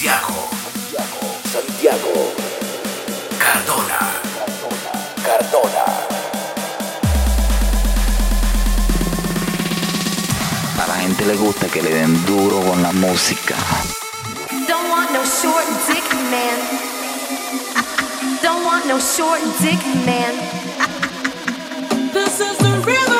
Santiago. Santiago. Cardona. Cardona. A la gente le gusta que le den duro con la música. Don't want no short dick man. Don't want no short dick man. This is the rhythm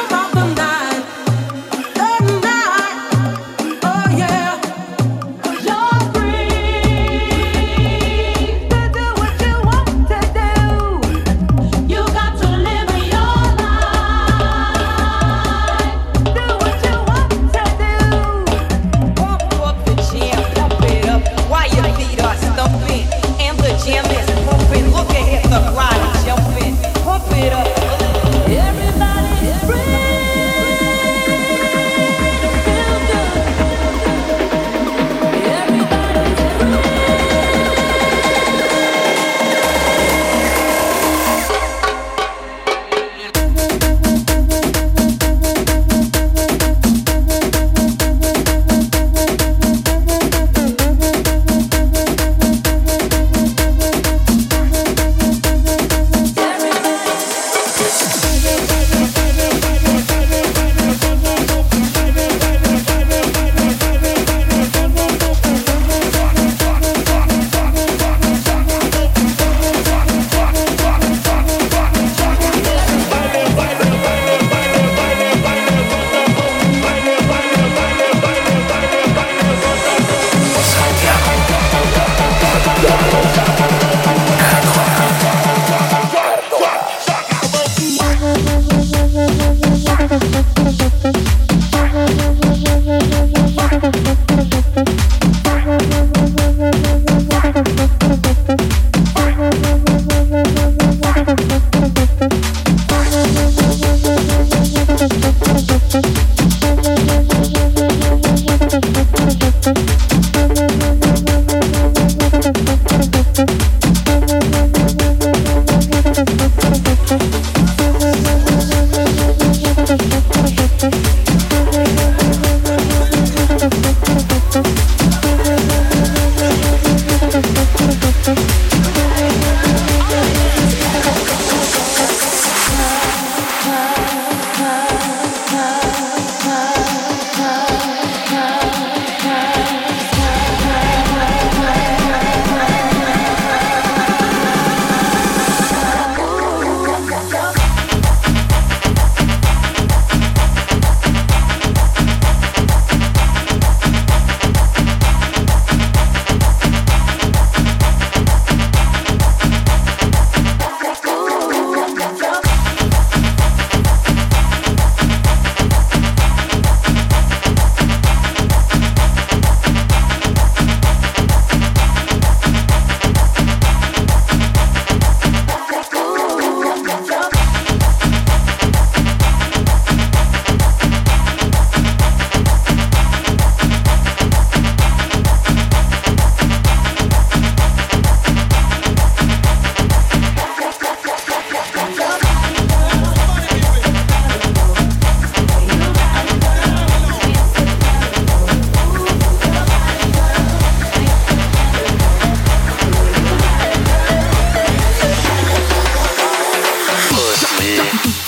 me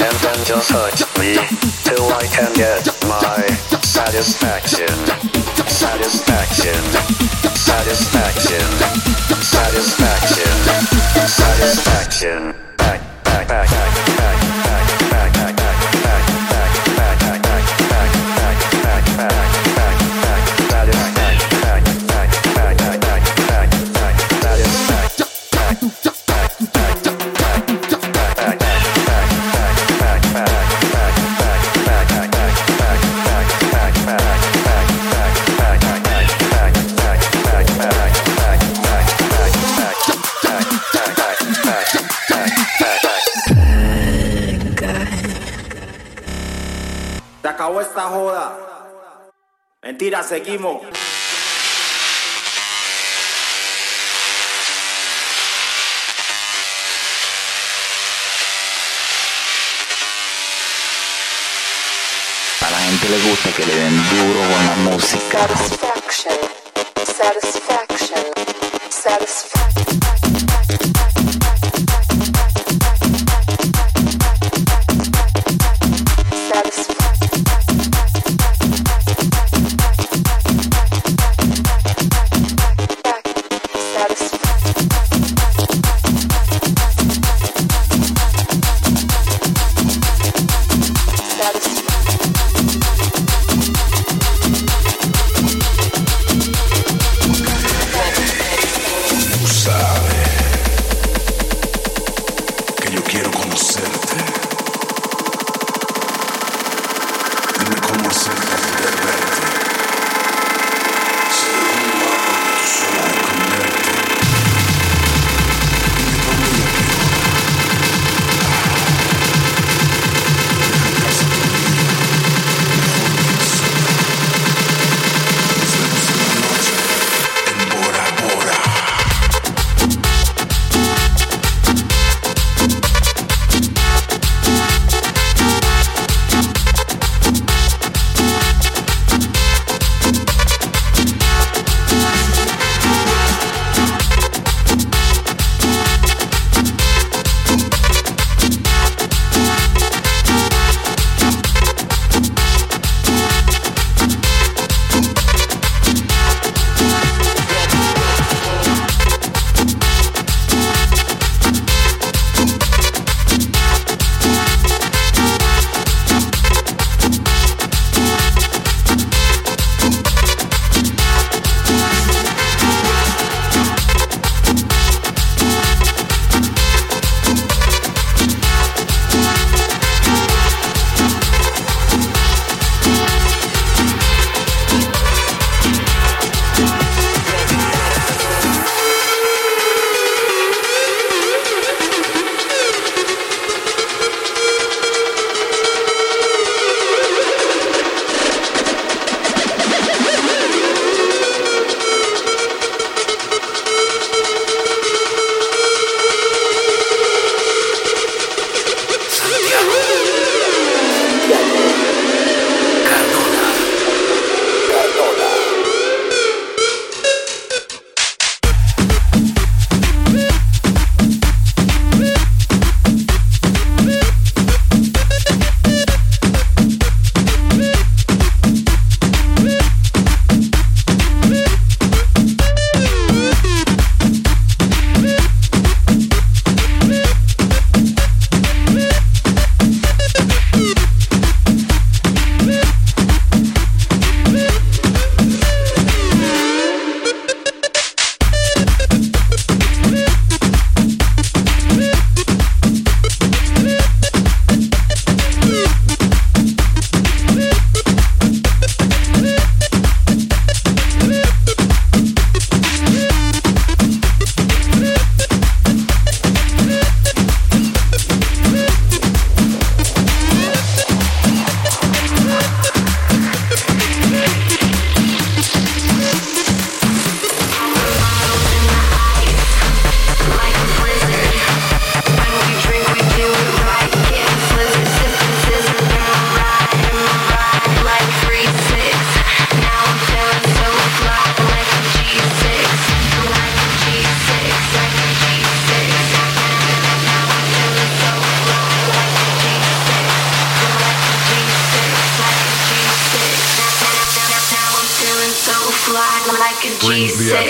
and then just hurt me till I can get my satisfaction. Satisfaction. Satisfaction. Satisfaction. Satisfaction. Back, back, back, back, back, esta joda. Mentira, seguimos. A la gente le gusta que le den duro con la música. Satisfaction. Satisfaction. drop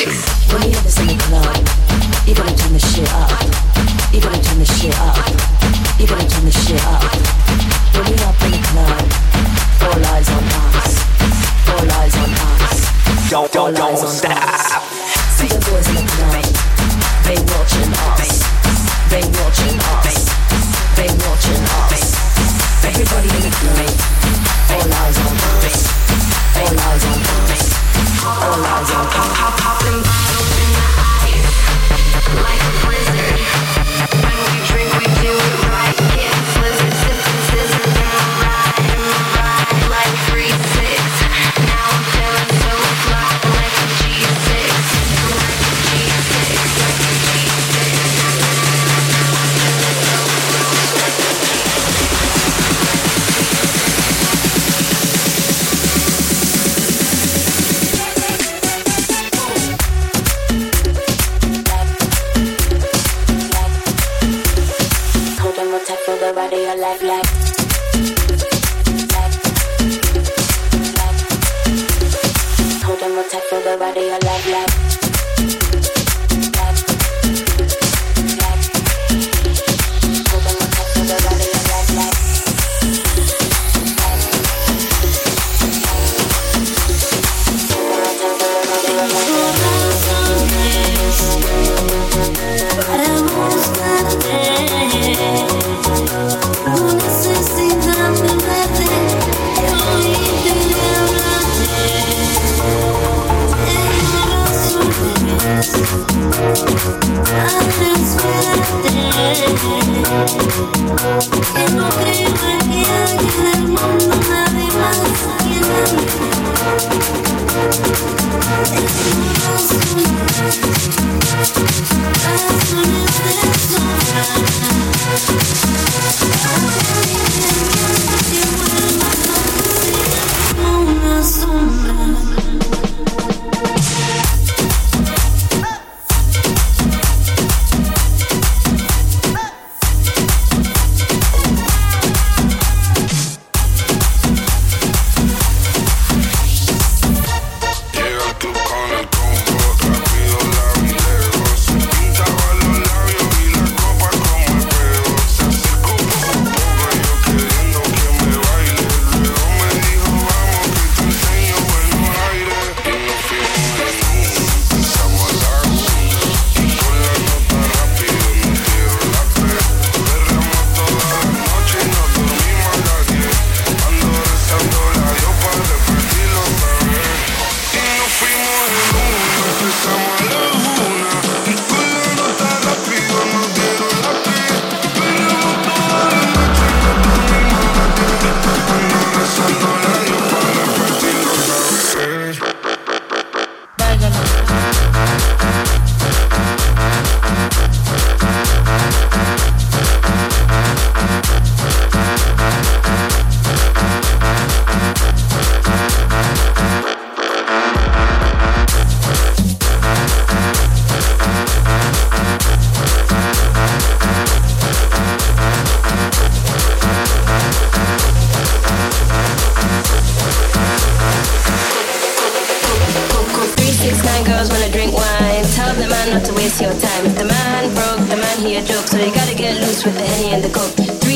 production. When you have this in the club, you're gonna turn the shit up. You're gonna turn the shit up. You're gonna turn the shit up. When you up in the club, all eyes on us. All eyes on us. Don't don't don't stop. Us. See the boys in the club. They watching us. They watching us. They watching us. Everybody in the club. All eyes on us. All eyes on us. All eyes on pop, pop, pop,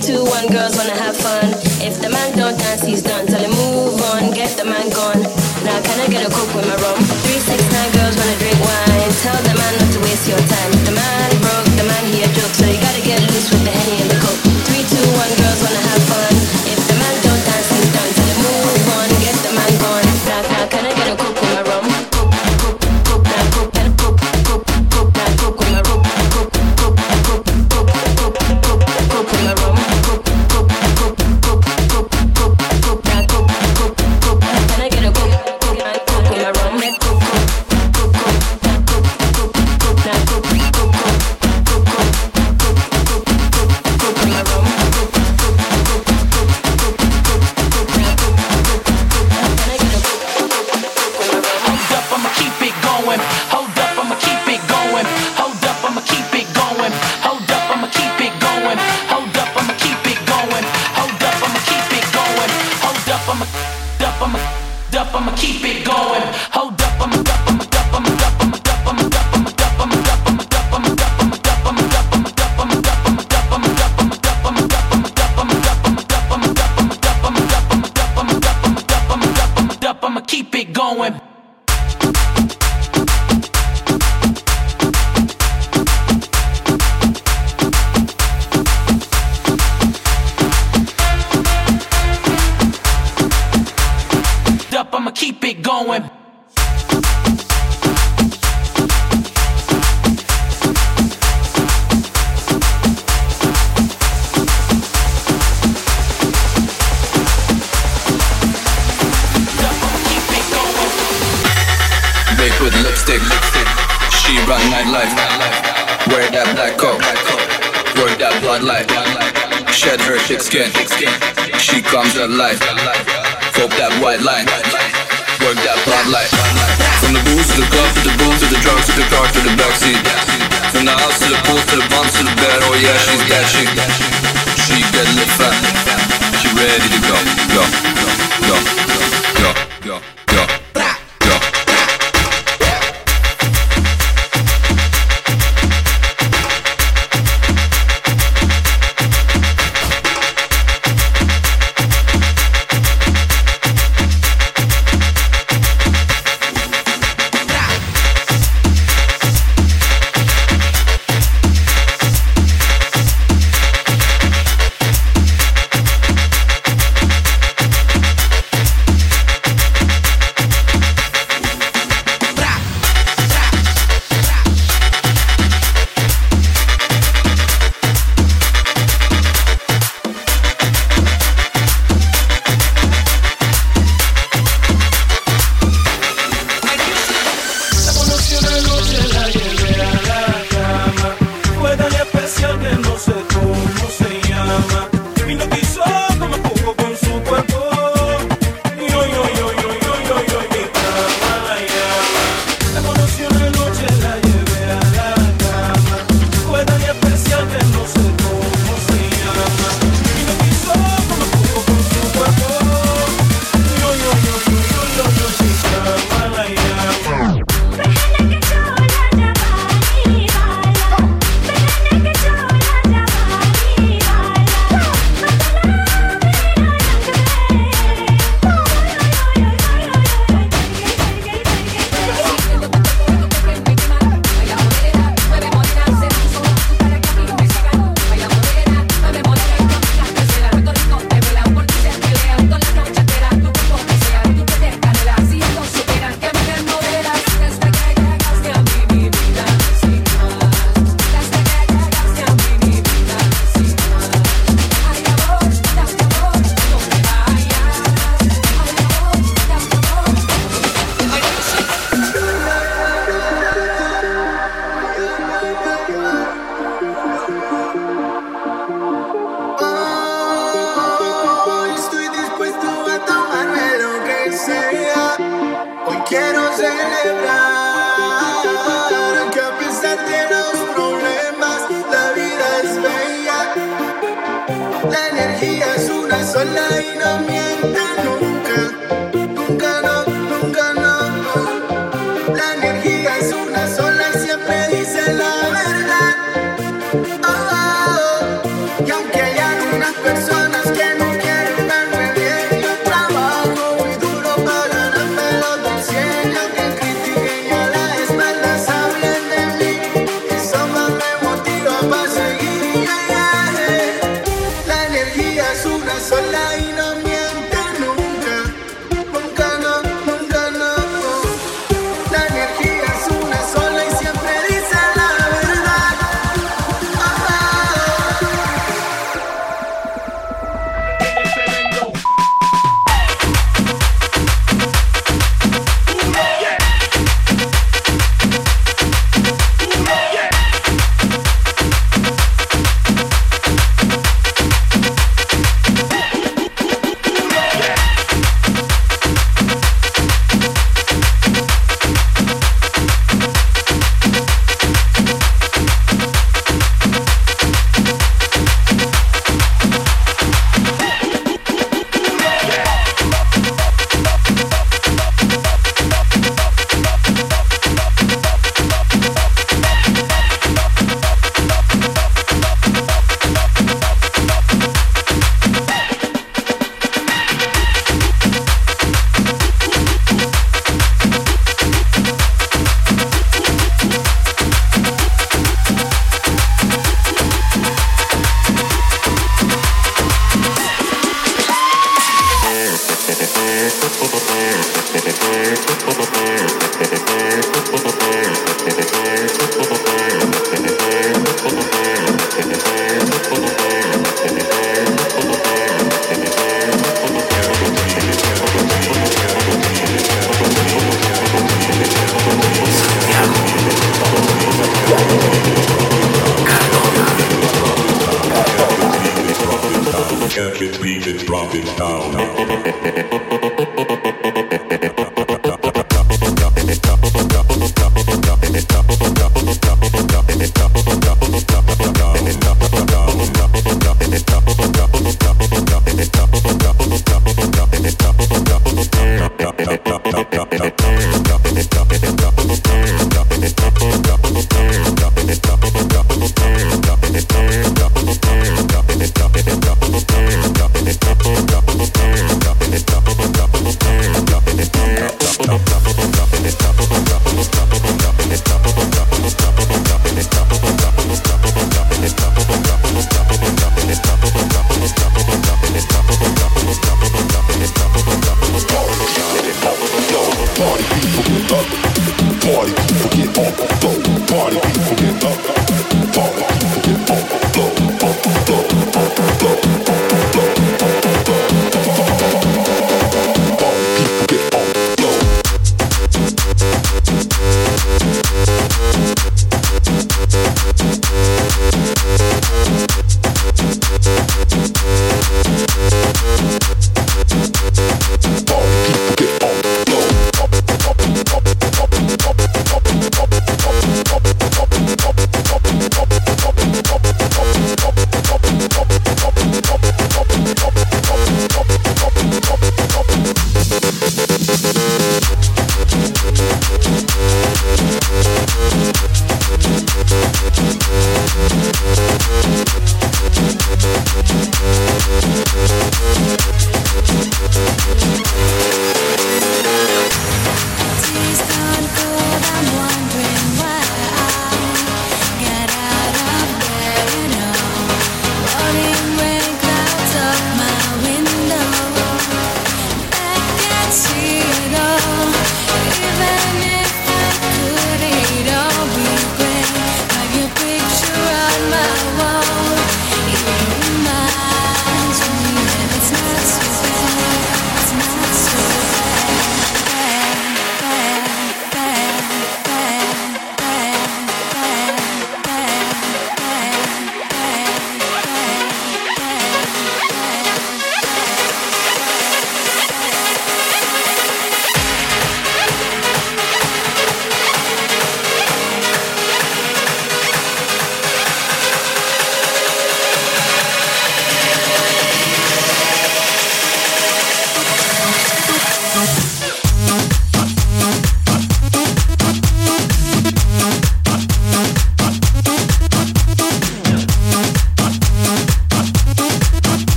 two, one, girls wanna have fun. If the man don't dance, he's done. Tell him move on, get the man gone. Now can I get a coke with my rum? light. Shed her thick skin. She comes alive. Hope that white line. Work that blood light. From the booze to the club to the booze to the drugs to the car to the backseat. From the house to the pool to the bumps to the bed. Oh yeah, she's that she. She get lit fat. She ready to go, go, go, go, go, go.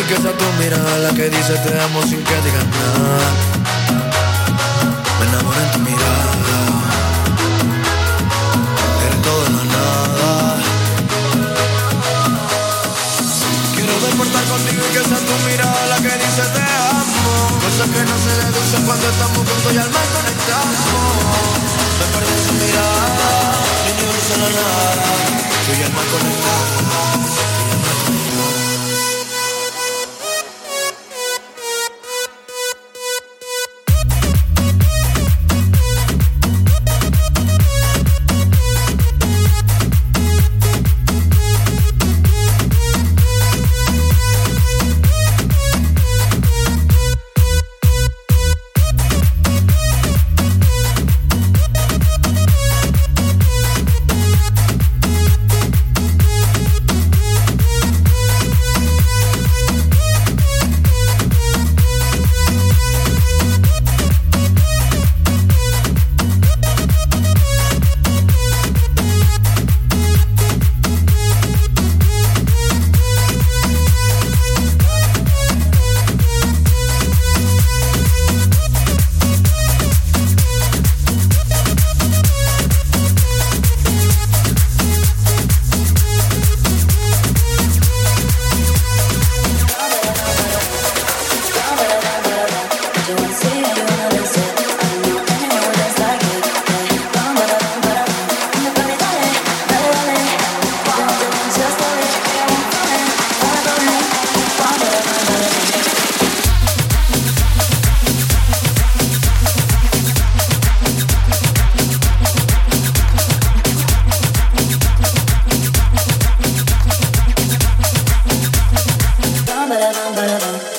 Y que sea tu mirada la que dice te amo sin que digas nada. Me enamoré en tu mirada. Eres todo en la nada. Quiero despertar contigo y que sea tu mirada la que dice te amo. Cosas que no se deducen cuando estamos juntos y al mar conectamos. Me perdí su mirada, niño no sé la nada. Y el mar conectados. ba-da-bum, ba-da-bum.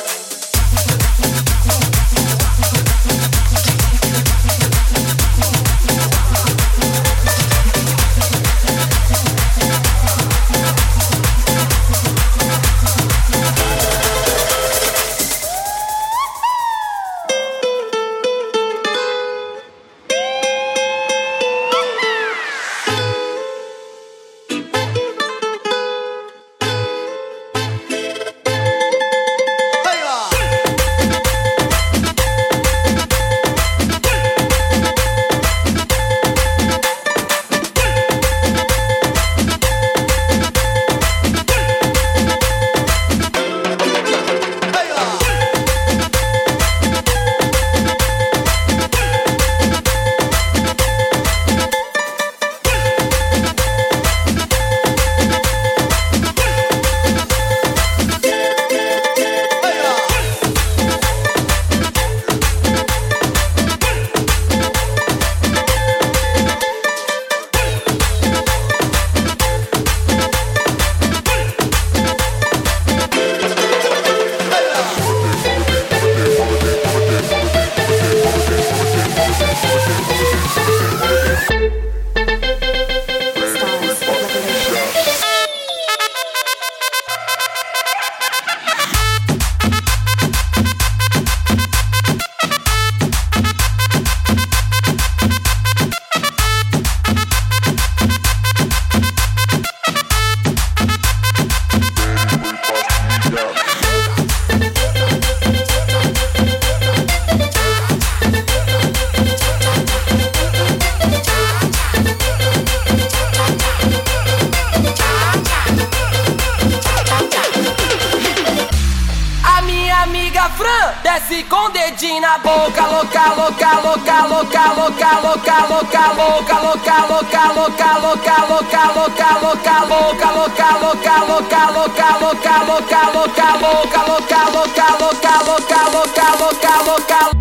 louca, louca, louca, louca, louca, louca, louca, louca, louca, louca, louca, louca, louca, louca, louca, louca, louca.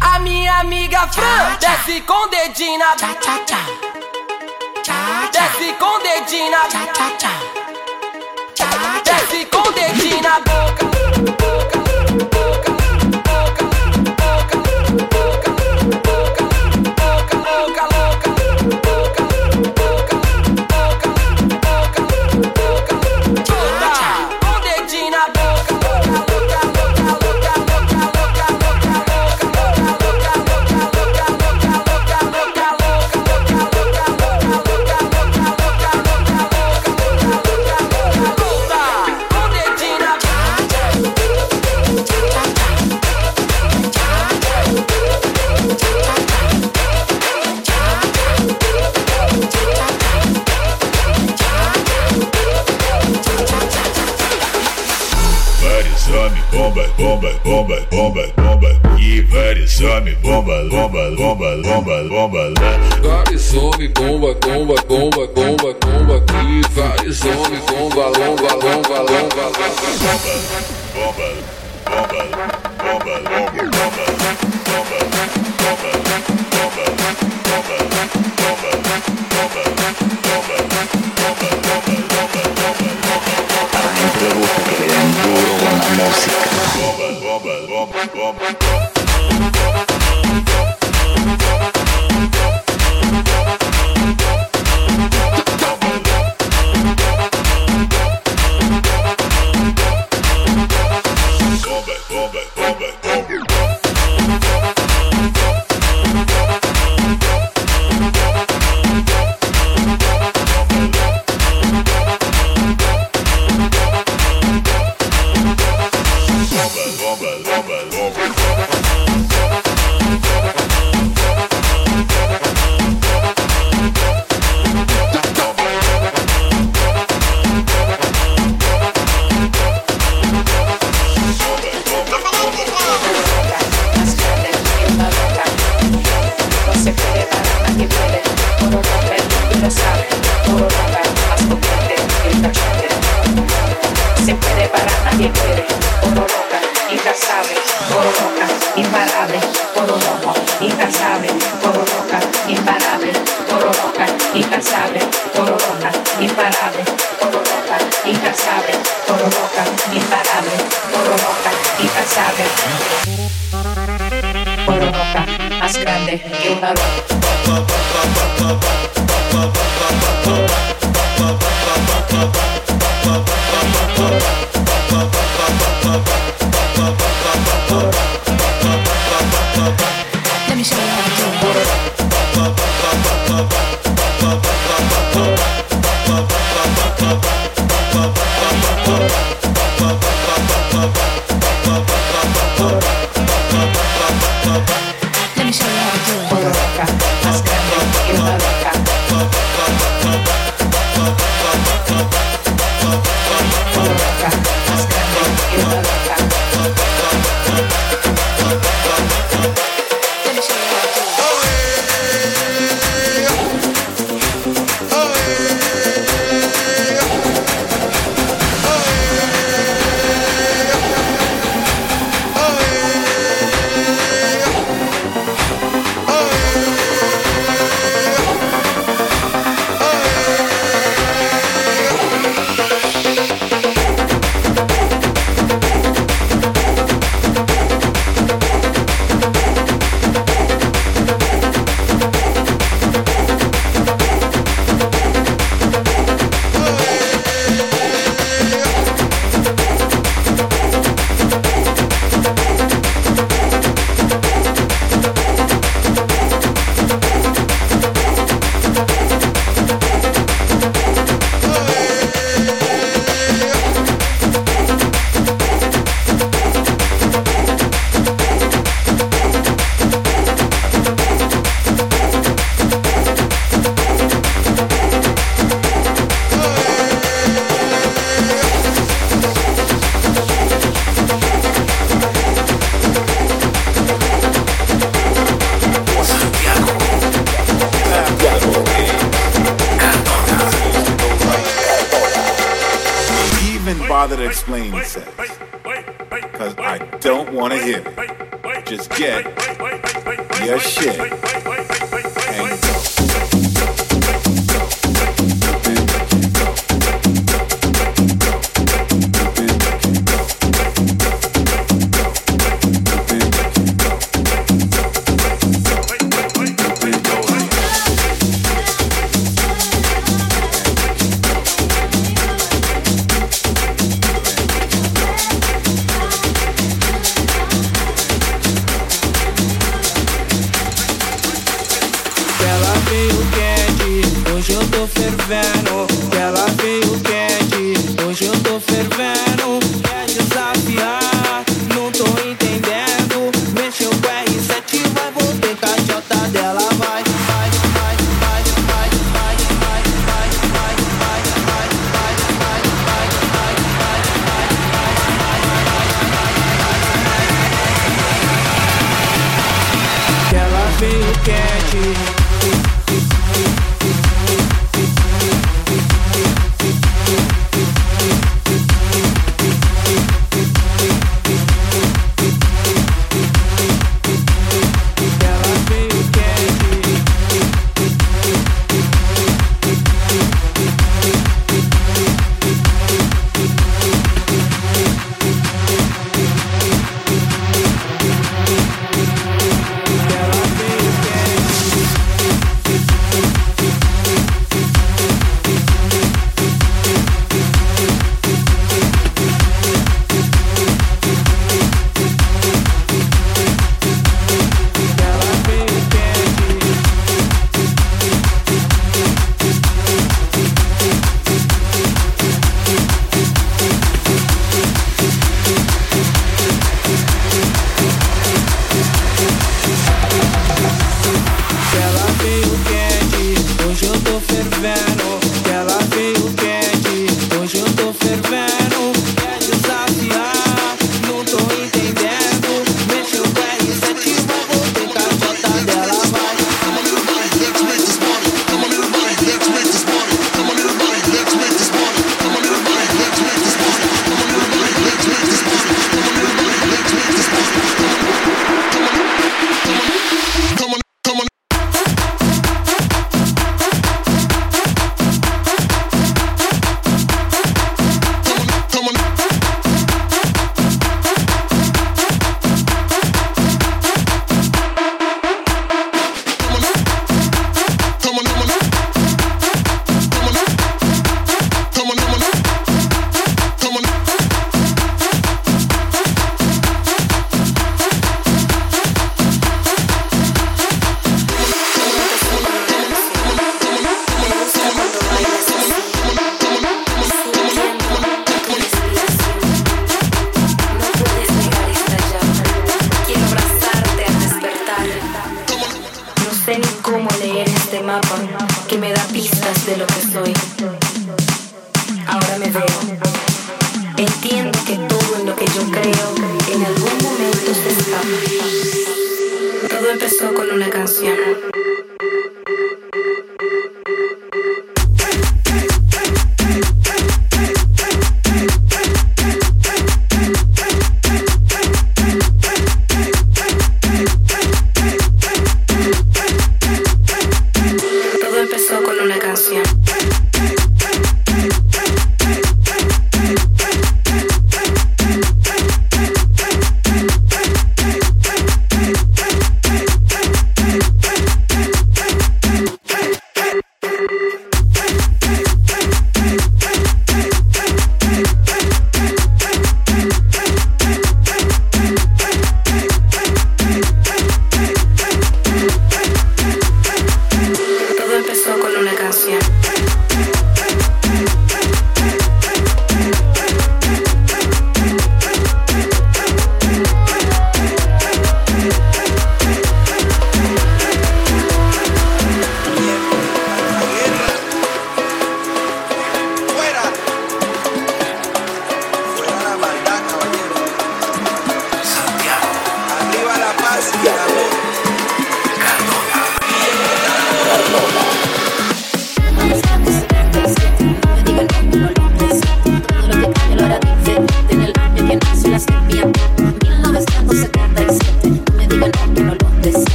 A minha amiga Fran desce com dedinho na